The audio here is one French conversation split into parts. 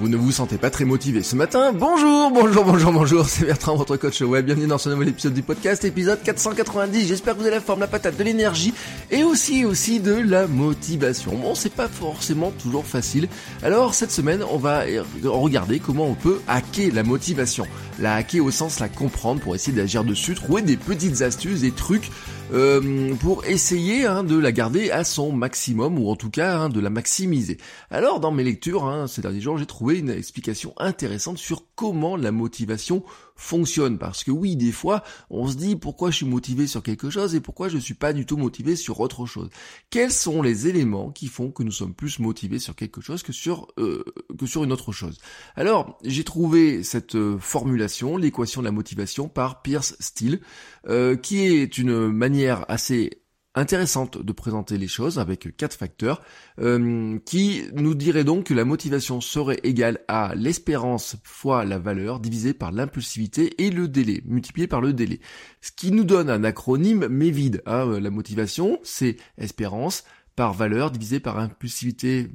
Vous ne vous sentez pas très motivé ce matin Bonjour, bonjour, bonjour, bonjour, c'est Bertrand, votre coach web. Bienvenue dans ce nouvel épisode du podcast, épisode 490. J'espère que vous avez la forme, la patate, de l'énergie et aussi, aussi de la motivation. Bon, c'est pas forcément toujours facile. Alors, cette semaine, on va regarder comment on peut hacker la motivation. La hacker au sens la comprendre pour essayer d'agir dessus, trouver des petites astuces, des trucs euh, pour essayer hein, de la garder à son maximum ou en tout cas hein, de la maximiser. Alors dans mes lectures hein, ces derniers jours, j'ai trouvé une explication intéressante sur comment la motivation fonctionne. Parce que oui, des fois, on se dit pourquoi je suis motivé sur quelque chose et pourquoi je suis pas du tout motivé sur autre chose? Quels sont les éléments qui font que nous sommes plus motivés sur quelque chose que sur euh, que sur une autre chose? Alors, j'ai trouvé cette euh, formulation, l'équation de la motivation, par Pierce Steele, euh, qui est une manière assez intéressante de présenter les choses avec quatre facteurs euh, qui nous dirait donc que la motivation serait égale à l'espérance fois la valeur divisée par l'impulsivité et le délai multiplié par le délai. Ce qui nous donne un acronyme mais vide. Hein. Euh, la motivation c'est espérance par valeur divisé par impulsivité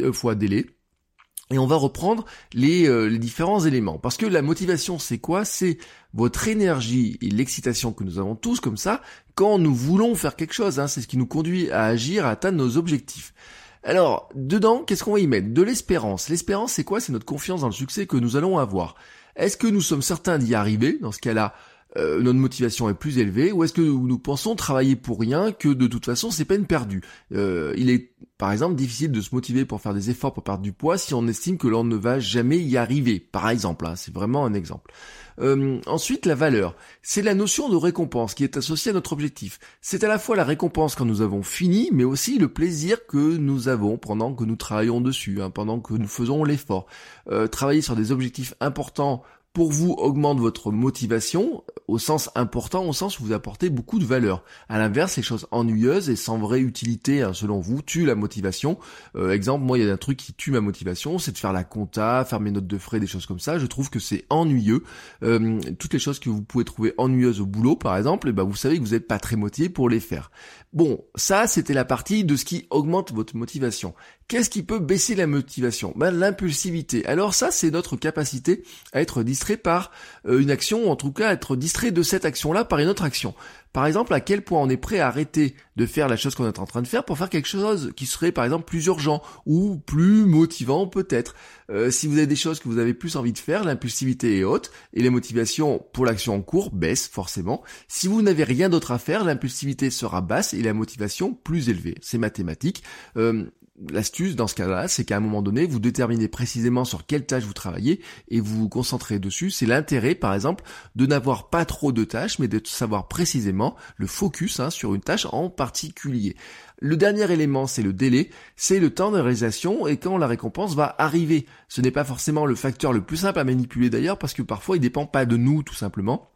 euh, fois délai. Et on va reprendre les, les, différents éléments. Parce que la motivation, c'est quoi? C'est votre énergie et l'excitation que nous avons tous comme ça quand nous voulons faire quelque chose. Hein, c'est ce qui nous conduit à agir, à atteindre nos objectifs. Alors, dedans, qu'est-ce qu'on va y mettre? De l'espérance. L'espérance, c'est quoi? C'est notre confiance dans le succès que nous allons avoir. Est-ce que nous sommes certains d'y arriver? Dans ce cas-là, euh, notre motivation est plus élevée ou est-ce que nous, pensons travailler pour rien que de toute façon c'est peine perdue? Euh, Il est par exemple difficile de se motiver pour faire des efforts pour perdre du poids si on estime que l'on ne va jamais y arriver. Par exemple, hein, c'est vraiment un exemple. Euh, ensuite, la valeur. C'est la notion de récompense qui est associée à notre objectif. C'est à la fois la récompense quand nous avons fini, mais aussi le plaisir que nous avons pendant que nous travaillons dessus, hein, pendant que nous faisons l'effort. travailler sur des objectifs importants pour vous augmente votre motivation au sens important, au sens où vous apportez beaucoup de valeur. À l'inverse, les choses ennuyeuses et sans vraie utilité, hein, selon vous, tuent la motivation. Euh, exemple, moi, il y a un truc qui tue ma motivation, c'est de faire la compta, faire mes notes de frais, des choses comme ça. Je trouve que c'est ennuyeux. Euh, toutes les choses que vous pouvez trouver ennuyeuses au boulot, par exemple, eh ben, vous savez que vous n'êtes pas très motivé pour les faire. Bon, ça, c'était la partie de ce qui augmente votre motivation. Qu'est-ce qui peut baisser la motivation? Ben, L'impulsivité. Alors ça, c'est notre capacité à être distrait par euh, une action, ou en tout cas être distrait de cette action-là par une autre action. Par exemple, à quel point on est prêt à arrêter de faire la chose qu'on est en train de faire pour faire quelque chose qui serait par exemple plus urgent ou plus motivant peut-être. Euh, si vous avez des choses que vous avez plus envie de faire, l'impulsivité est haute et les motivations pour l'action en cours baissent forcément. Si vous n'avez rien d'autre à faire, l'impulsivité sera basse et la motivation plus élevée. C'est mathématique. Euh, L'astuce dans ce cas-là, c'est qu'à un moment donné, vous déterminez précisément sur quelle tâche vous travaillez et vous vous concentrez dessus. C'est l'intérêt, par exemple, de n'avoir pas trop de tâches, mais de savoir précisément le focus hein, sur une tâche en particulier. Le dernier élément, c'est le délai, c'est le temps de réalisation et quand la récompense va arriver. Ce n'est pas forcément le facteur le plus simple à manipuler d'ailleurs parce que parfois il dépend pas de nous tout simplement.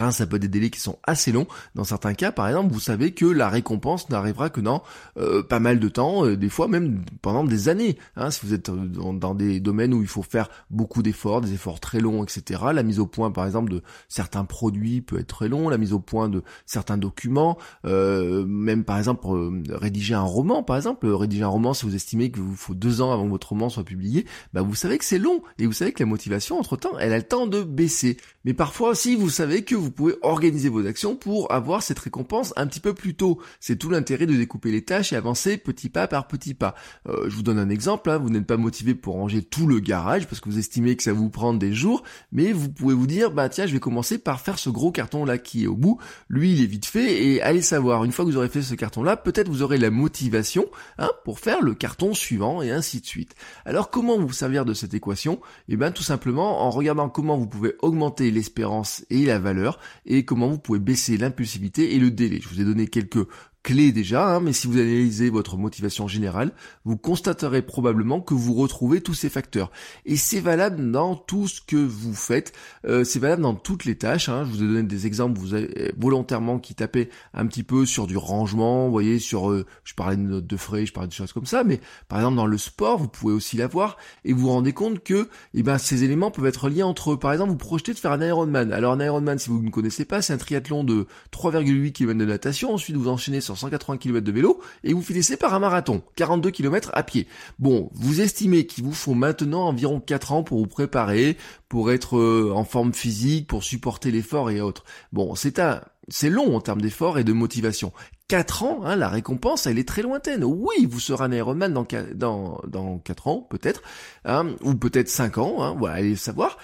Hein, ça peut être des délais qui sont assez longs. Dans certains cas, par exemple, vous savez que la récompense n'arrivera que dans euh, pas mal de temps, euh, des fois même pendant des années. Hein, si vous êtes dans, des domaines où il faut faire beaucoup d'efforts, des efforts très longs, etc. La mise au point, par exemple, de certains produits peut être très long. La mise au point de certains documents, euh, même par exemple rédiger un roman, par exemple, rédiger un roman, si vous estimez qu'il vous faut deux ans avant que votre roman soit publié, bah vous savez que c'est long et vous savez que la motivation entre temps, elle a le temps de baisser. Mais parfois aussi, vous savez que vous pouvez organiser vos actions pour avoir cette récompense un petit peu plus tôt. C'est tout l'intérêt de découper les tâches et avancer petit pas par petit pas. Euh, je vous donne un exemple, hein. vous n'êtes pas motivé pour ranger tout le garage parce que vous estimez que ça vous prend des jours, mais vous pouvez vous dire, bah tiens, je vais commencer par faire ce gros carton là qui est au bout. Lui, il est vite fait et allez savoir, une fois que vous aurez fait ce carton là, peut-être vous aurez la motivation hein, pour faire le carton suivant et ainsi de suite. Alors comment vous servir de cette équation? Eh bien tout simplement en regardant comment vous pouvez augmenter l'espérance et la valeur et comment vous pouvez baisser l'impulsivité et le délai. Je vous ai donné quelques clés déjà, hein, mais si vous analysez votre motivation générale, vous constaterez probablement que vous retrouvez tous ces facteurs. Et c'est valable dans tout ce que vous faites, euh, c'est valable dans toutes les tâches. Hein. Je vous ai donné des exemples, vous avez volontairement qui tapaient un petit peu sur du rangement, vous voyez, sur, euh, je parlais de notes de frais, je parlais de choses comme ça, mais par exemple dans le sport, vous pouvez aussi l'avoir, et vous vous rendez compte que eh ben, ces éléments peuvent être liés entre eux. Par exemple, vous projetez de faire un Ironman. Alors un Ironman, si vous ne connaissez pas, c'est un triathlon de 3,8 km de natation, ensuite vous enchaînez sur 180 km de vélo, et vous finissez par un marathon, 42 km à pied. Bon, vous estimez qu'il vous faut maintenant environ 4 ans pour vous préparer, pour être euh, en forme physique, pour supporter l'effort et autres. Bon, c'est un, c'est long en termes d'effort et de motivation. 4 ans, hein, la récompense, elle est très lointaine. Oui, vous serez un Ironman dans, dans, dans 4 ans, peut-être, hein, ou peut-être 5 ans, hein, voilà, allez savoir.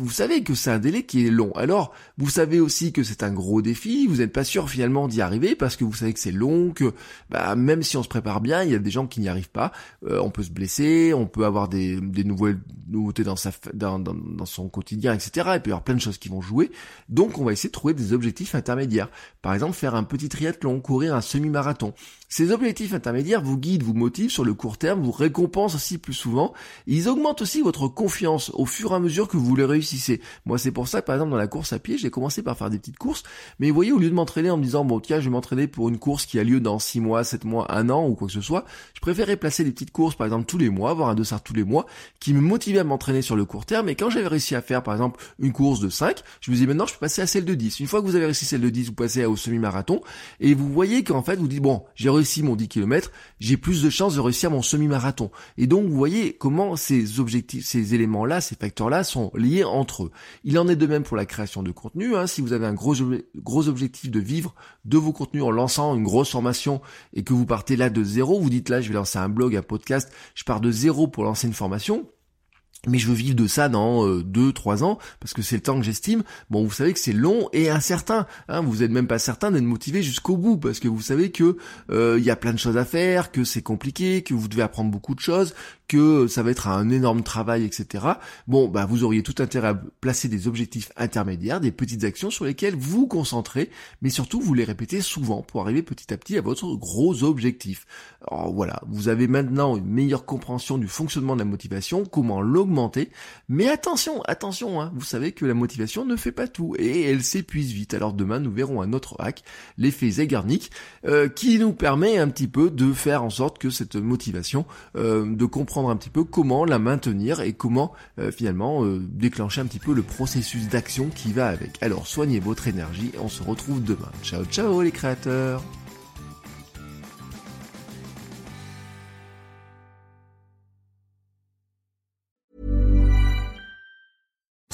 Vous savez que c'est un délai qui est long. Alors, vous savez aussi que c'est un gros défi, vous n'êtes pas sûr finalement d'y arriver parce que vous savez que c'est long, que bah, même si on se prépare bien, il y a des gens qui n'y arrivent pas. Euh, on peut se blesser, on peut avoir des, des nouvelles nouveautés dans, sa, dans, dans, son quotidien, etc. Il y avoir plein de choses qui vont jouer. Donc, on va essayer de trouver des objectifs intermédiaires. Par exemple, faire un petit triathlon courir un semi-marathon. Ces objectifs intermédiaires vous guident, vous motivent sur le court terme, vous récompensent aussi plus souvent. Ils augmentent aussi votre confiance au fur et à mesure que vous les réussissez. Moi, c'est pour ça que, par exemple, dans la course à pied, j'ai commencé par faire des petites courses. Mais vous voyez, au lieu de m'entraîner en me disant, bon, tiens, je vais m'entraîner pour une course qui a lieu dans 6 mois, 7 mois, 1 an ou quoi que ce soit, je préférais placer des petites courses, par exemple, tous les mois, avoir un dossard tous les mois, qui me motivaient à m'entraîner sur le court terme. Et quand j'avais réussi à faire, par exemple, une course de 5, je me disais, maintenant, je peux passer à celle de 10. Une fois que vous avez réussi celle de 10, vous passez au semi-marathon. Et vous voyez qu'en fait, vous dites, bon, j'ai réussi mon 10 km, j'ai plus de chances de réussir mon semi-marathon. Et donc, vous voyez comment ces objectifs, ces éléments-là, ces facteurs-là sont liés entre eux. Il en est de même pour la création de contenu. Hein. Si vous avez un gros, gros objectif de vivre de vos contenus en lançant une grosse formation et que vous partez là de zéro, vous dites là, je vais lancer un blog, un podcast, je pars de zéro pour lancer une formation mais je veux vivre de ça dans 2 deux, trois ans, parce que c'est le temps que j'estime. Bon, vous savez que c'est long et incertain. Hein, vous n'êtes même pas certain d'être motivé jusqu'au bout, parce que vous savez que euh, il y a plein de choses à faire, que c'est compliqué, que vous devez apprendre beaucoup de choses, que ça va être un énorme travail, etc. Bon, bah vous auriez tout intérêt à placer des objectifs intermédiaires, des petites actions sur lesquelles vous concentrez, mais surtout vous les répétez souvent pour arriver petit à petit à votre gros objectif. Alors voilà, vous avez maintenant une meilleure compréhension du fonctionnement de la motivation, comment l'augmenter, mais attention, attention, hein, vous savez que la motivation ne fait pas tout et elle s'épuise vite. Alors demain nous verrons un autre hack, l'effet Zeigarnik, euh, qui nous permet un petit peu de faire en sorte que cette motivation, euh, de comprendre un petit peu comment la maintenir et comment euh, finalement déclencher un petit peu le processus d'action qui va avec. Alors soignez votre énergie on se retrouve demain. Ciao ciao les créateurs